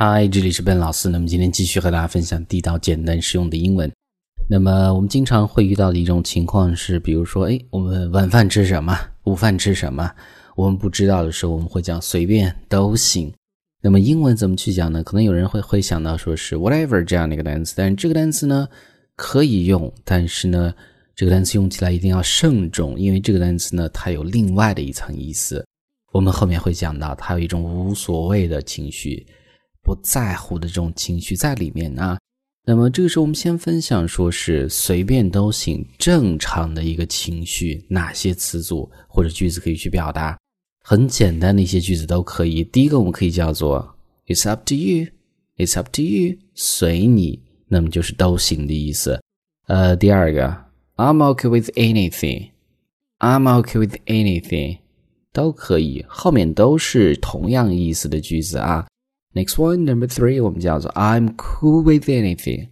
嗨，这里是笨老师。那么今天继续和大家分享地道、简单、实用的英文。那么我们经常会遇到的一种情况是，比如说，哎，我们晚饭吃什么？午饭吃什么？我们不知道的时候，我们会讲随便都行。那么英文怎么去讲呢？可能有人会会想到说是 whatever 这样的一个单词，但是这个单词呢可以用，但是呢这个单词用起来一定要慎重，因为这个单词呢它有另外的一层意思。我们后面会讲到，它有一种无所谓的情绪。不在乎的这种情绪在里面啊。那么这个时候，我们先分享说是随便都行，正常的一个情绪，哪些词组或者句子可以去表达？很简单的一些句子都可以。第一个，我们可以叫做 "It's up to you", "It's up to you", 随你，那么就是都行的意思。呃，第二个 "I'm okay with anything", "I'm okay with anything", 都可以，后面都是同样意思的句子啊。Next one, number three，我们叫做 I'm cool with anything.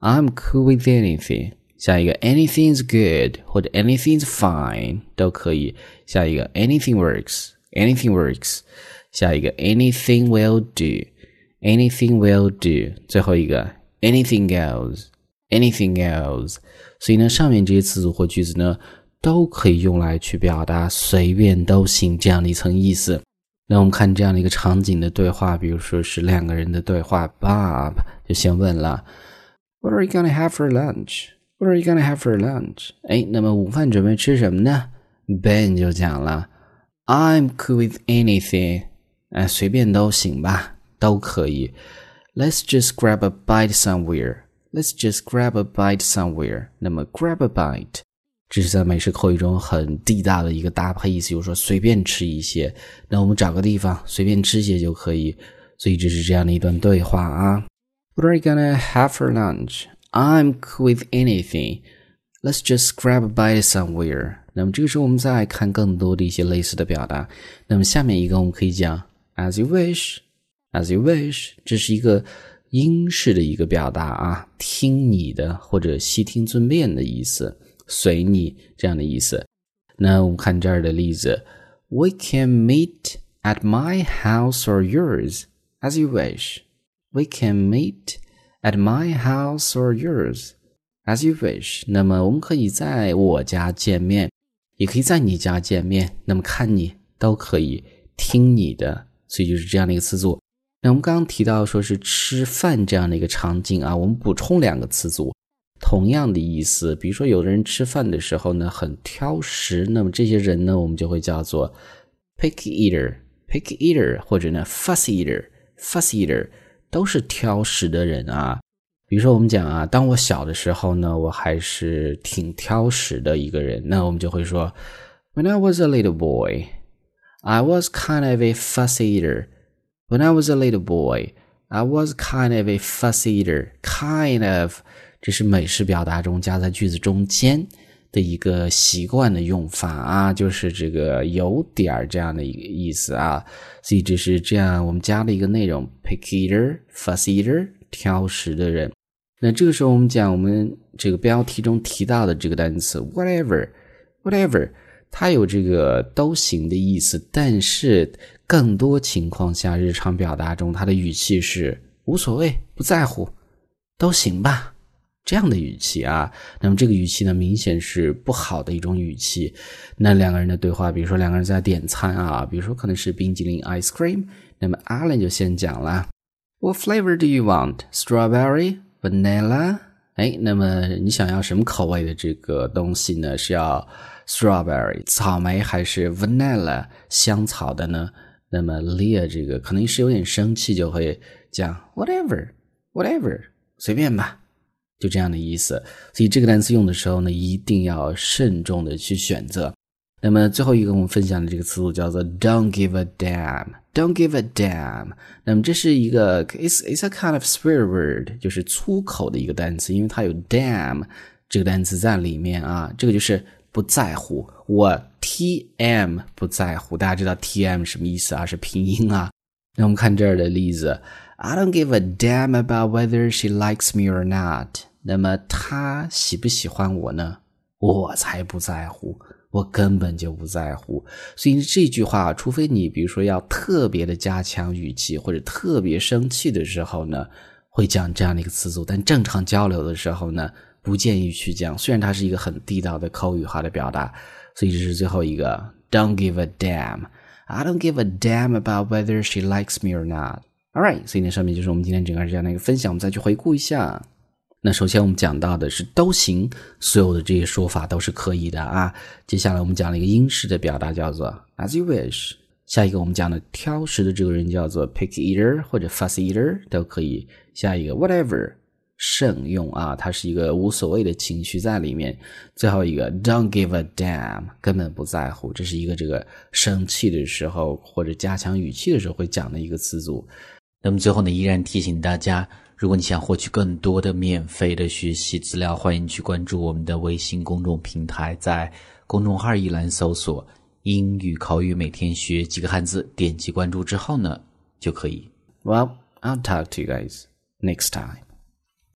I'm cool with anything. 下一个 anything's good 或者 anything's fine 都可以。下一个 anything works. Anything works. 下一个 anything will do. Anything will do. 最后一个 anything goes. Anything goes. 所以呢，上面这些词组或句子呢，都可以用来去表达随便都行这样的一层意思。 那我们看这样的一个场景的对话，比如说是两个人的对话，Bob 就先问了，What are you gonna have for lunch? What are you gonna have for lunch? 哎，那么午饭准备吃什么呢？Ben 就讲了，I'm cool with anything，哎，随便都行吧，都可以。Let's just grab a bite somewhere. Let's just grab a bite somewhere. 那么 grab a bite 这是在美式口语中很地道的一个搭配意思，就是说随便吃一些。那我们找个地方随便吃些就可以。所以这是这样的一段对话啊。What are you gonna have for lunch? I'm cool with anything. Let's just grab a bite somewhere. 那么这个时候我们再来看更多的一些类似的表达。那么下面一个我们可以讲 as you wish, as you wish。这是一个英式的一个表达啊，听你的或者悉听尊便的意思。随你这样的意思。那我们看这儿的例子：We can meet at my house or yours as you wish. We can meet at my house or yours as you wish. 那么我们可以在我家见面，也可以在你家见面。那么看你都可以，听你的。所以就是这样的一个词组。那我们刚刚提到说是吃饭这样的一个场景啊，我们补充两个词组。同样的意思，比如说有的人吃饭的时候呢很挑食，那么这些人呢我们就会叫做 picky eater，picky eater 或者呢 fussy eater，fussy eater 都是挑食的人啊。比如说我们讲啊，当我小的时候呢，我还是挺挑食的一个人，那我们就会说，When I was a little boy, I was kind of a fussy eater. When I was a little boy, I was kind of a fussy eater. Kind of. 这是美式表达中加在句子中间的一个习惯的用法啊，就是这个有点儿这样的一个意思啊。所以这是这样，我们加了一个内容，pick eater, fuss eater，挑食的人。那这个时候我们讲我们这个标题中提到的这个单词 whatever，whatever，它有这个都行的意思，但是更多情况下，日常表达中它的语气是无所谓、不在乎，都行吧。这样的语气啊，那么这个语气呢，明显是不好的一种语气。那两个人的对话，比如说两个人在点餐啊，比如说可能是冰激凌 ice cream，那么 Alan 就先讲了，What flavor do you want? Strawberry, vanilla？哎，那么你想要什么口味的这个东西呢？是要 strawberry 草莓还是 vanilla 香草的呢？那么 Leah 这个可能是有点生气，就会讲 whatever，whatever，随便吧。就这样的意思，所以这个单词用的时候呢，一定要慎重的去选择。那么最后一个我们分享的这个词组叫做 "Don't give a damn", "Don't give a damn"。那么这是一个 "It's it's a kind of swear word"，就是粗口的一个单词，因为它有 "damn" 这个单词在里面啊。这个就是不在乎，我 T M 不在乎。大家知道 T M 什么意思啊？是拼音啊。那我们看这儿的例子。I don't give a damn about whether she likes me or not。那么她喜不喜欢我呢？我才不在乎，我根本就不在乎。所以这句话，除非你比如说要特别的加强语气，或者特别生气的时候呢，会讲这样的一个词组。但正常交流的时候呢，不建议去讲。虽然它是一个很地道的口语化的表达，所以这是最后一个。Don't give a damn. I don't give a damn about whether she likes me or not. All right，所以呢，上面就是我们今天整个这样的一个分享。我们再去回顾一下。那首先我们讲到的是都行，所有的这些说法都是可以的啊。接下来我们讲了一个英式的表达，叫做 as you wish。下一个我们讲的挑食的这个人叫做 pick eater 或者 fuss eater 都可以。下一个 whatever 慎用啊，它是一个无所谓的情绪在里面。最后一个 don't give a damn 根本不在乎，这是一个这个生气的时候或者加强语气的时候会讲的一个词组。那么最后呢，依然提醒大家。如果你想获取更多的免费的学习资料，欢迎去关注我们的微信公众平台，在公众号一栏搜索“英语口语每天学几个汉字”，点击关注之后呢，就可以。Well, I'll talk to you guys next time.